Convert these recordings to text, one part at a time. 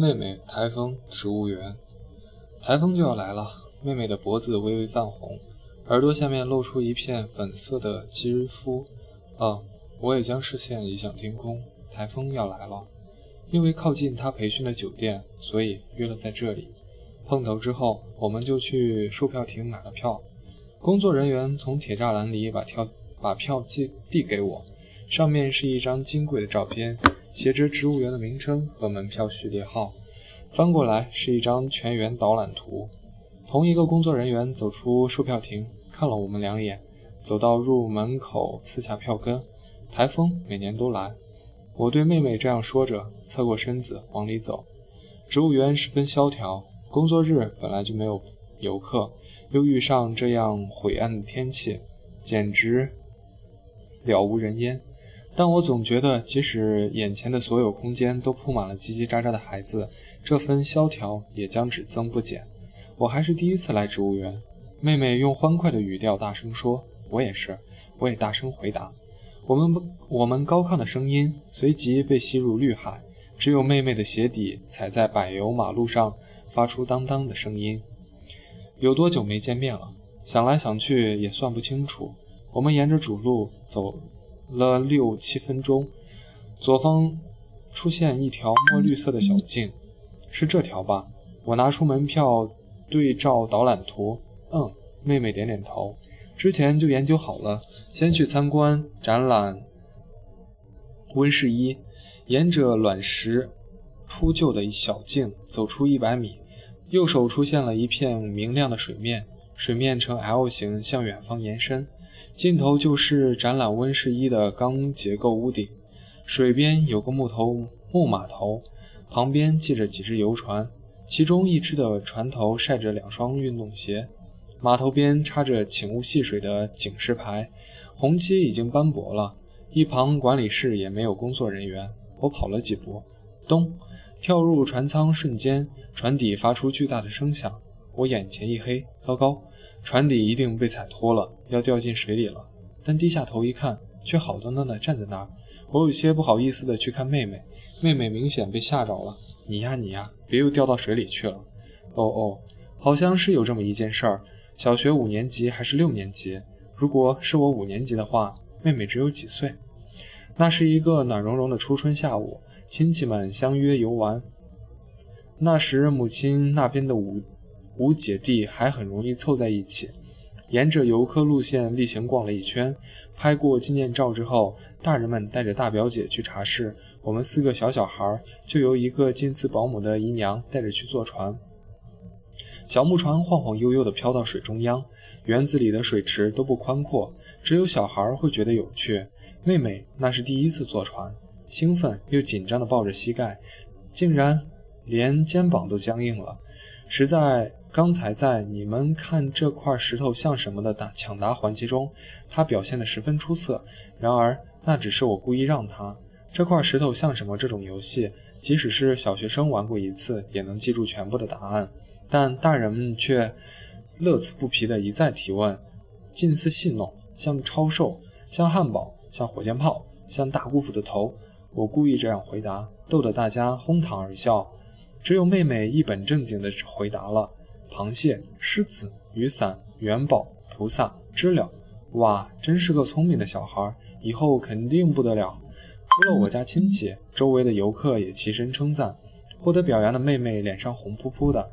妹妹，台风，植物园，台风就要来了。妹妹的脖子微微泛红，耳朵下面露出一片粉色的肌肤。哦，我也将视线移向天空。台风要来了，因为靠近她培训的酒店，所以约了在这里。碰头之后，我们就去售票亭买了票。工作人员从铁栅栏里把票把票寄递给我，上面是一张金贵的照片。写着植物园的名称和门票序列号，翻过来是一张全园导览图。同一个工作人员走出售票亭，看了我们两眼，走到入门口撕下票根。台风每年都来，我对妹妹这样说着，侧过身子往里走。植物园十分萧条，工作日本来就没有游客，又遇上这样晦暗的天气，简直了无人烟。但我总觉得，即使眼前的所有空间都铺满了叽叽喳喳的孩子，这份萧条也将只增不减。我还是第一次来植物园。妹妹用欢快的语调大声说：“我也是。”我也大声回答。我们我们高亢的声音随即被吸入绿海，只有妹妹的鞋底踩在柏油马路上，发出当当的声音。有多久没见面了？想来想去也算不清楚。我们沿着主路走。了六七分钟，左方出现一条墨绿色的小径，是这条吧？我拿出门票对照导览图，嗯，妹妹点点头，之前就研究好了。先去参观展览温室一，沿着卵石铺就的小径走出一百米，右手出现了一片明亮的水面，水面呈 L 型向远方延伸。尽头就是展览温室一的钢结构屋顶，水边有个木头木码头，旁边系着几只游船，其中一只的船头晒着两双运动鞋。码头边插着“请勿戏水”的警示牌，红漆已经斑驳了。一旁管理室也没有工作人员。我跑了几步，咚，跳入船舱瞬间，船底发出巨大的声响。我眼前一黑，糟糕！船底一定被踩脱了，要掉进水里了。但低下头一看，却好端端的站在那儿。我有些不好意思的去看妹妹，妹妹明显被吓着了。你呀你呀，别又掉到水里去了。哦哦，好像是有这么一件事儿。小学五年级还是六年级？如果是我五年级的话，妹妹只有几岁？那是一个暖融融的初春下午，亲戚们相约游玩。那时母亲那边的五。五姐弟还很容易凑在一起，沿着游客路线例行逛了一圈，拍过纪念照之后，大人们带着大表姐去茶室，我们四个小小孩就由一个近似保姆的姨娘带着去坐船。小木船晃晃悠悠地飘到水中央，园子里的水池都不宽阔，只有小孩会觉得有趣。妹妹那是第一次坐船，兴奋又紧张地抱着膝盖，竟然连肩膀都僵硬了，实在。刚才在你们看这块石头像什么的打抢答环节中，他表现得十分出色。然而那只是我故意让他。这块石头像什么这种游戏，即使是小学生玩过一次，也能记住全部的答案。但大人们却乐此不疲地一再提问，近似戏弄，像超兽，像汉堡，像火箭炮，像大姑父的头。我故意这样回答，逗得大家哄堂而笑。只有妹妹一本正经地回答了。螃蟹、狮子、雨伞、元宝、菩萨、知了，哇，真是个聪明的小孩，以后肯定不得了。除了我家亲戚，周围的游客也齐声称赞。获得表扬的妹妹脸上红扑扑的，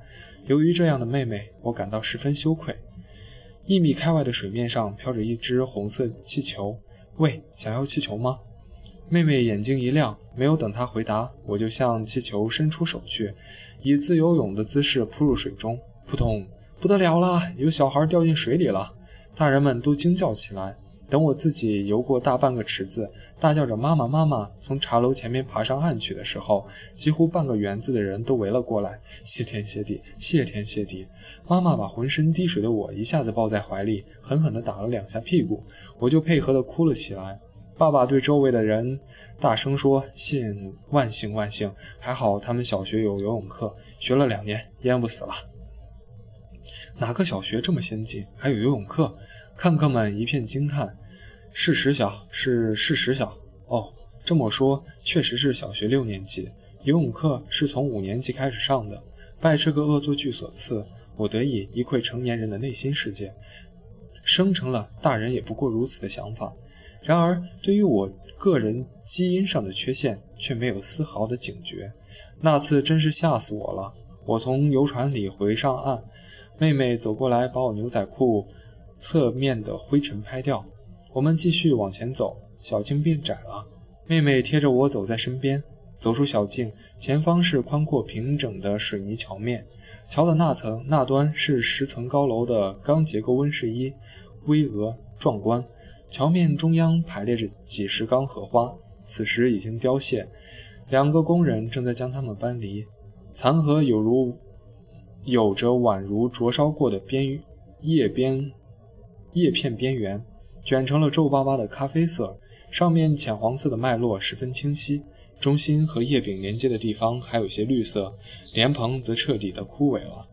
由于这样的妹妹，我感到十分羞愧。一米开外的水面上飘着一只红色气球，喂，想要气球吗？妹妹眼睛一亮，没有等她回答，我就向气球伸出手去，以自由泳的姿势扑入水中。扑通！不得了了，有小孩掉进水里了！大人们都惊叫起来。等我自己游过大半个池子，大叫着“妈妈，妈妈”，从茶楼前面爬上岸去的时候，几乎半个园子的人都围了过来。谢天谢地，谢天谢地！妈妈把浑身滴水的我一下子抱在怀里，狠狠地打了两下屁股，我就配合地哭了起来。爸爸对周围的人大声说：“幸万幸万幸，还好他们小学有游泳课，学了两年，淹不死了。”哪个小学这么先进，还有游泳课？看客们一片惊叹。是实小，是事实小。哦，这么说确实是小学六年级。游泳课是从五年级开始上的，拜这个恶作剧所赐，我得以一窥成年人的内心世界，生成了大人也不过如此的想法。然而，对于我个人基因上的缺陷，却没有丝毫的警觉。那次真是吓死我了！我从游船里回上岸，妹妹走过来把我牛仔裤侧面的灰尘拍掉。我们继续往前走，小径变窄了。妹妹贴着我走在身边，走出小径，前方是宽阔平整的水泥桥面，桥的那层那端是十层高楼的钢结构温室一，巍峨壮观。桥面中央排列着几十缸荷花，此时已经凋谢。两个工人正在将它们搬离，残荷有如有着宛如灼烧过的边叶边叶片边缘，卷成了皱巴巴的咖啡色，上面浅黄色的脉络十分清晰。中心和叶柄连接的地方还有些绿色，莲蓬则彻底的枯萎了。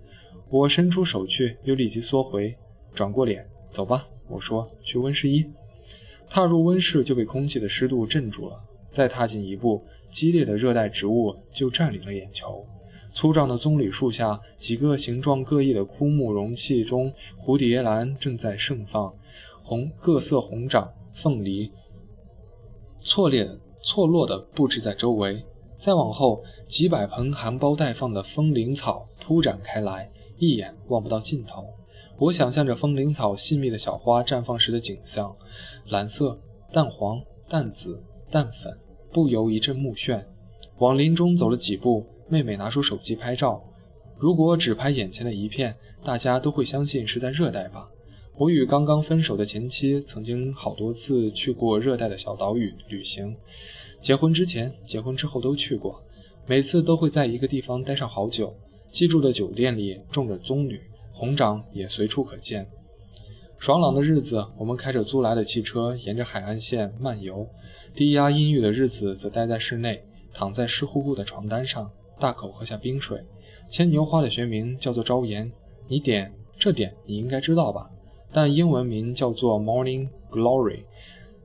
我伸出手去，又立即缩回，转过脸，走吧，我说，去温室一。踏入温室就被空气的湿度镇住了，再踏进一步，激烈的热带植物就占领了眼球。粗壮的棕榈树下，几个形状各异的枯木容器中，蝴蝶兰正在盛放，红各色红掌、凤梨错列错落地布置在周围。再往后，几百盆含苞待放的风铃草铺展开来，一眼望不到尽头。我想象着风铃草细密的小花绽放时的景象，蓝色、淡黄、淡紫、淡粉，不由一阵目眩。往林中走了几步，妹妹拿出手机拍照。如果只拍眼前的一片，大家都会相信是在热带吧？我与刚刚分手的前妻曾经好多次去过热带的小岛屿旅行，结婚之前、结婚之后都去过，每次都会在一个地方待上好久。记住的酒店里种着棕榈。红掌也随处可见。爽朗的日子，我们开着租来的汽车沿着海岸线漫游；低压阴郁的日子，则待在室内，躺在湿乎乎的床单上，大口喝下冰水。牵牛花的学名叫做朝颜，你点这点你应该知道吧？但英文名叫做 Morning Glory，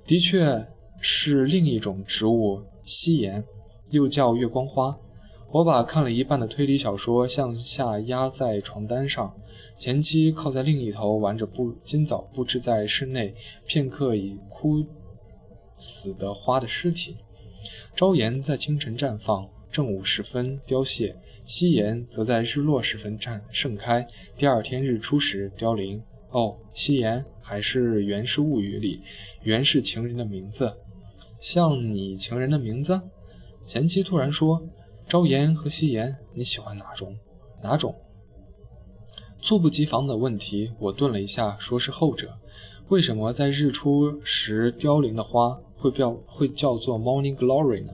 的确是另一种植物夕颜，又叫月光花。我把看了一半的推理小说向下压在床单上，前妻靠在另一头玩着布今早布置在室内片刻已枯死的花的尸体。朝颜在清晨绽放，正午时分凋谢；夕颜则在日落时分绽盛开，第二天日出时凋零。哦，夕颜还是《源氏物语》里源氏情人的名字，像你情人的名字？前妻突然说。朝颜和夕颜，你喜欢哪种？哪种？猝不及防的问题，我顿了一下，说是后者。为什么在日出时凋零的花会叫会叫做 Morning Glory 呢？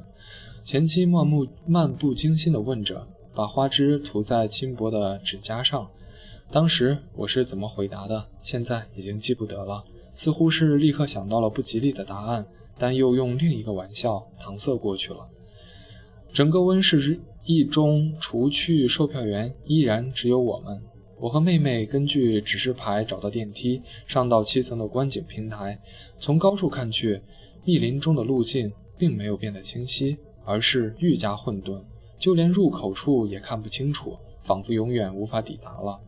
前妻漫不漫不经心地问着，把花枝涂在轻薄的指甲上。当时我是怎么回答的？现在已经记不得了，似乎是立刻想到了不吉利的答案，但又用另一个玩笑搪塞过去了。整个温室一中，除去售票员，依然只有我们。我和妹妹根据指示牌找到电梯，上到七层的观景平台。从高处看去，密林中的路径并没有变得清晰，而是愈加混沌，就连入口处也看不清楚，仿佛永远无法抵达了。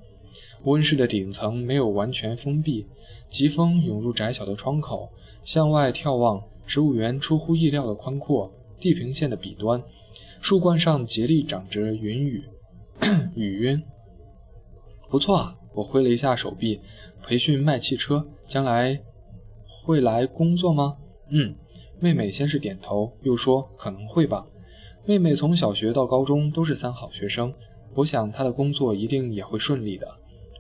温室的顶层没有完全封闭，疾风涌入窄小的窗口，向外眺望，植物园出乎意料的宽阔。地平线的彼端。树冠上竭力长着云雨，雨晕。不错啊，我挥了一下手臂。培训卖汽车，将来会来工作吗？嗯。妹妹先是点头，又说可能会吧。妹妹从小学到高中都是三好学生，我想她的工作一定也会顺利的。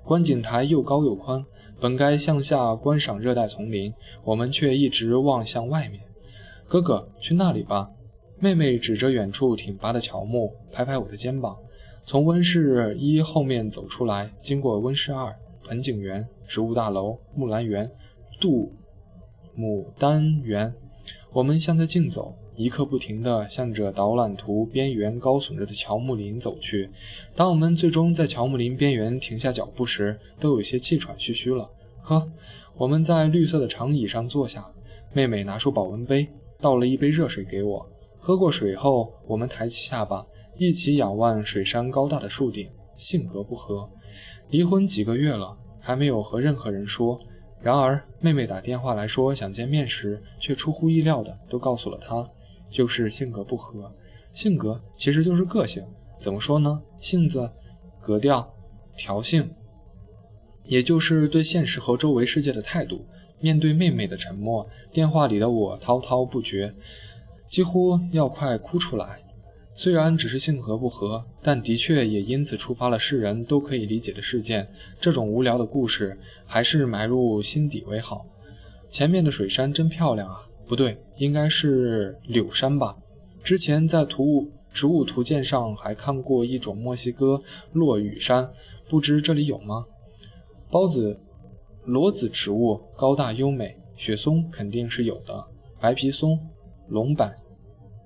观景台又高又宽，本该向下观赏热带丛林，我们却一直望向外面。哥哥，去那里吧。妹妹指着远处挺拔的乔木，拍拍我的肩膀。从温室一后面走出来，经过温室二、盆景园、植物大楼、木兰园、杜牡丹园，我们像在竞走，一刻不停地向着导览图边缘高耸着的乔木林走去。当我们最终在乔木林边缘停下脚步时，都有些气喘吁吁了。呵，我们在绿色的长椅上坐下，妹妹拿出保温杯，倒了一杯热水给我。喝过水后，我们抬起下巴，一起仰望水山高大的树顶。性格不合，离婚几个月了，还没有和任何人说。然而，妹妹打电话来说想见面时，却出乎意料的都告诉了他，就是性格不合。性格其实就是个性，怎么说呢？性子、格调、调性，也就是对现实和周围世界的态度。面对妹妹的沉默，电话里的我滔滔不绝，几乎要快哭出来。虽然只是性格不合，但的确也因此触发了世人都可以理解的事件。这种无聊的故事，还是埋入心底为好。前面的水山真漂亮啊！不对，应该是柳山吧？之前在图物植物图鉴上还看过一种墨西哥落羽杉，不知这里有吗？孢子，裸子植物高大优美，雪松肯定是有的，白皮松、龙柏、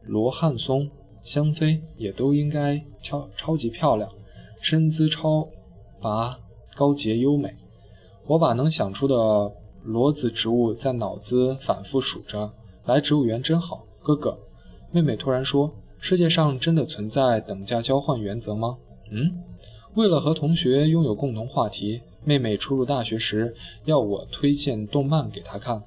罗汉松。香妃也都应该超超级漂亮，身姿超拔，高洁优美。我把能想出的裸子植物在脑子反复数着。来植物园真好，哥哥。妹妹突然说：“世界上真的存在等价交换原则吗？”嗯。为了和同学拥有共同话题，妹妹初入大学时要我推荐动漫给她看。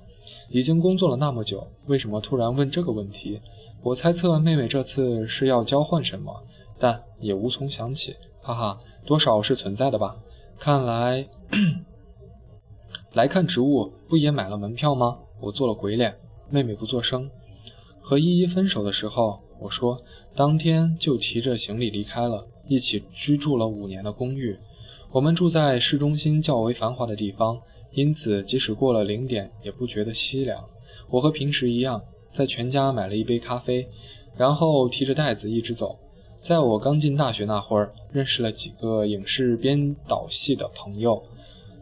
已经工作了那么久，为什么突然问这个问题？我猜测妹妹这次是要交换什么，但也无从想起。哈哈，多少是存在的吧？看来 来看植物不也买了门票吗？我做了鬼脸，妹妹不作声。和依依分手的时候，我说当天就提着行李离开了。一起居住了五年的公寓，我们住在市中心较为繁华的地方，因此即使过了零点也不觉得凄凉。我和平时一样。在全家买了一杯咖啡，然后提着袋子一直走。在我刚进大学那会儿，认识了几个影视编导系的朋友，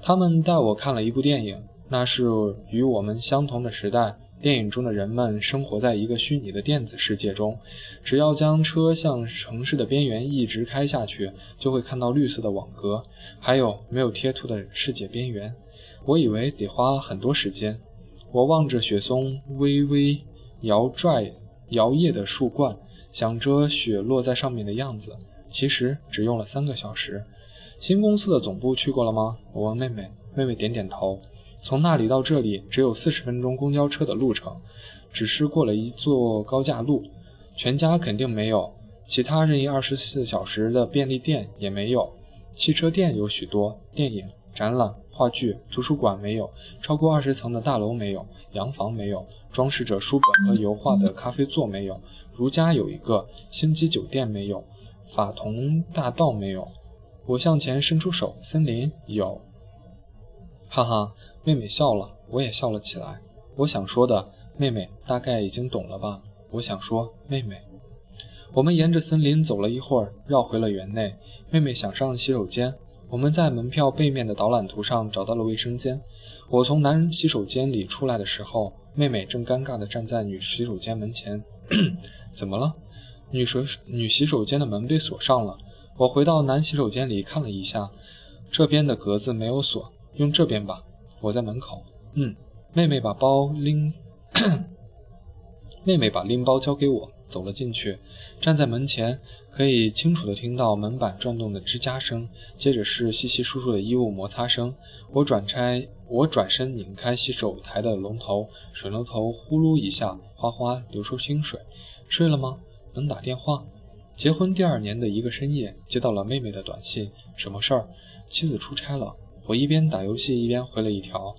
他们带我看了一部电影，那是与我们相同的时代。电影中的人们生活在一个虚拟的电子世界中，只要将车向城市的边缘一直开下去，就会看到绿色的网格，还有没有贴图的世界边缘。我以为得花很多时间，我望着雪松微微。摇拽摇曳的树冠，想着雪落在上面的样子。其实只用了三个小时。新公司的总部去过了吗？我问妹妹。妹妹点点头。从那里到这里只有四十分钟公交车的路程，只是过了一座高架路。全家肯定没有，其他任意二十四小时的便利店也没有。汽车店有许多，电影、展览、话剧、图书馆没有，超过二十层的大楼没有，洋房没有。装饰着书本和油画的咖啡座没有，如家有一个星级酒店没有，法桐大道没有。我向前伸出手，森林有。哈哈，妹妹笑了，我也笑了起来。我想说的，妹妹大概已经懂了吧？我想说，妹妹。我们沿着森林走了一会儿，绕回了园内。妹妹想上洗手间，我们在门票背面的导览图上找到了卫生间。我从男人洗手间里出来的时候。妹妹正尴尬地站在女洗手间门前，怎么了？女水女洗手间的门被锁上了。我回到男洗手间里看了一下，这边的格子没有锁，用这边吧。我在门口。嗯，妹妹把包拎，妹妹把拎包交给我，走了进去，站在门前，可以清楚地听到门板转动的吱嘎声，接着是稀稀疏疏的衣物摩擦声。我转拆。我转身拧开洗手台的龙头，水龙头呼噜一下，哗哗流出清水。睡了吗？能打电话？结婚第二年的一个深夜，接到了妹妹的短信。什么事儿？妻子出差了。我一边打游戏一边回了一条，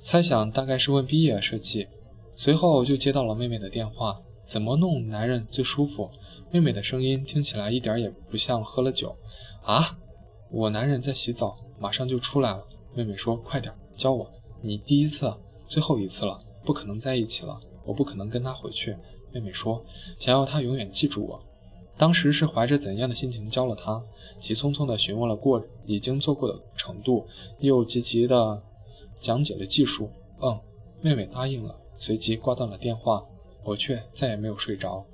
猜想大概是问毕业设计。随后就接到了妹妹的电话。怎么弄男人最舒服？妹妹的声音听起来一点也不像喝了酒。啊？我男人在洗澡，马上就出来了。妹妹说：“快点。”教我，你第一次，最后一次了，不可能在一起了，我不可能跟他回去。妹妹说，想要他永远记住我。当时是怀着怎样的心情教了他？急匆匆地询问了过已经做过的程度，又急急地讲解了技术。嗯，妹妹答应了，随即挂断了电话。我却再也没有睡着。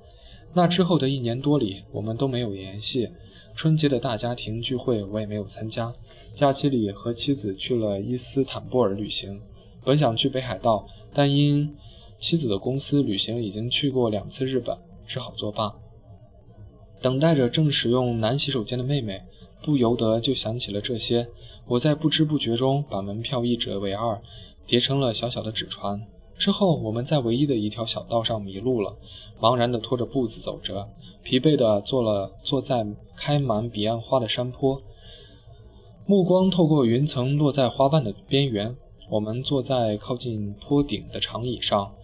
那之后的一年多里，我们都没有联系。春节的大家庭聚会我也没有参加。假期里和妻子去了伊斯坦布尔旅行，本想去北海道，但因妻子的公司旅行已经去过两次日本，只好作罢。等待着正使用男洗手间的妹妹，不由得就想起了这些。我在不知不觉中把门票一折为二，叠成了小小的纸船。之后，我们在唯一的一条小道上迷路了，茫然地拖着步子走着，疲惫地坐了坐在开满彼岸花的山坡，目光透过云层落在花瓣的边缘。我们坐在靠近坡顶的长椅上。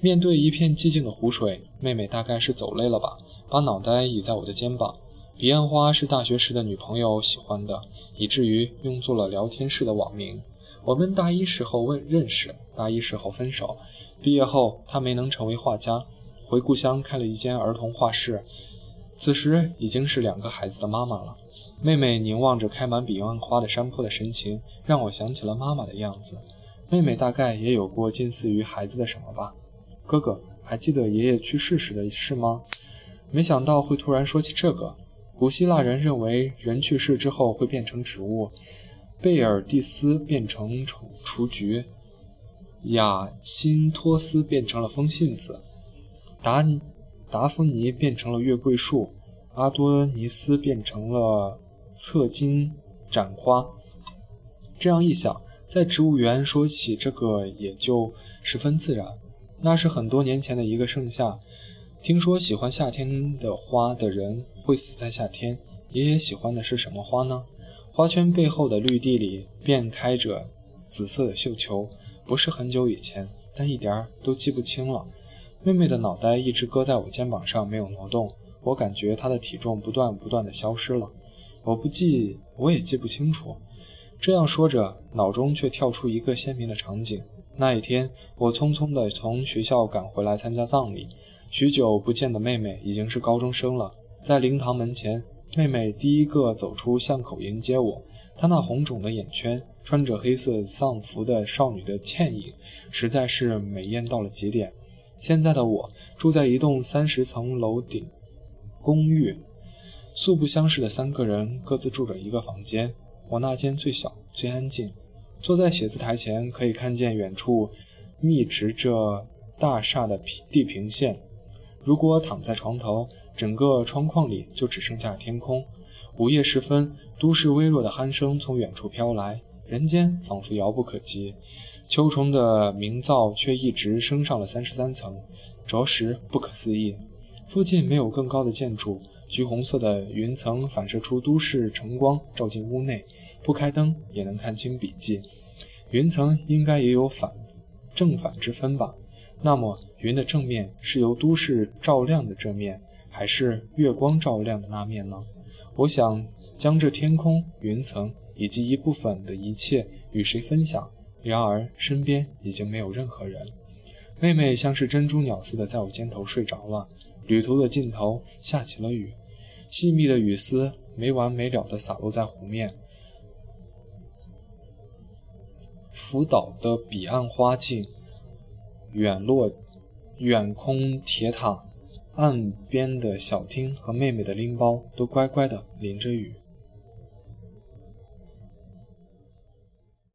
面对一片寂静的湖水，妹妹大概是走累了吧，把脑袋倚在我的肩膀。彼岸花是大学时的女朋友喜欢的，以至于用作了聊天室的网名。我们大一时候问认识，大一时候分手。毕业后，他没能成为画家，回故乡开了一间儿童画室。此时已经是两个孩子的妈妈了。妹妹凝望着开满彼岸花的山坡的神情，让我想起了妈妈的样子。妹妹大概也有过近似于孩子的什么吧。哥哥，还记得爷爷去世时的事吗？没想到会突然说起这个。古希腊人认为人去世之后会变成植物，贝尔蒂斯变成雏雏菊，亚辛托斯变成了风信子，达达芙妮变成了月桂树，阿多尼斯变成了侧金盏花。这样一想，在植物园说起这个也就十分自然。那是很多年前的一个盛夏，听说喜欢夏天的花的人会死在夏天。爷爷喜欢的是什么花呢？花圈背后的绿地里便开着紫色的绣球，不是很久以前，但一点儿都记不清了。妹妹的脑袋一直搁在我肩膀上，没有挪动。我感觉她的体重不断不断的消失了。我不记，我也记不清楚。这样说着，脑中却跳出一个鲜明的场景。那一天，我匆匆地从学校赶回来参加葬礼。许久不见的妹妹已经是高中生了。在灵堂门前，妹妹第一个走出巷口迎接我。她那红肿的眼圈，穿着黑色丧服的少女的倩影，实在是美艳到了极点。现在的我住在一栋三十层楼顶公寓，素不相识的三个人各自住着一个房间。我那间最小最安静。坐在写字台前，可以看见远处密植着大厦的地平线。如果躺在床头，整个窗框里就只剩下天空。午夜时分，都市微弱的鼾声从远处飘来，人间仿佛遥不可及。秋虫的鸣噪却一直升上了三十三层，着实不可思议。附近没有更高的建筑。橘红色的云层反射出都市晨光，照进屋内，不开灯也能看清笔记。云层应该也有反正反之分吧？那么，云的正面是由都市照亮的这面，还是月光照亮的那面呢？我想将这天空、云层以及一部分的一切与谁分享？然而，身边已经没有任何人。妹妹像是珍珠鸟似的在我肩头睡着了。旅途的尽头，下起了雨。细密的雨丝没完没了地洒落在湖面，福岛的彼岸花径，远落远空铁塔，岸边的小厅和妹妹的拎包都乖乖的淋着雨。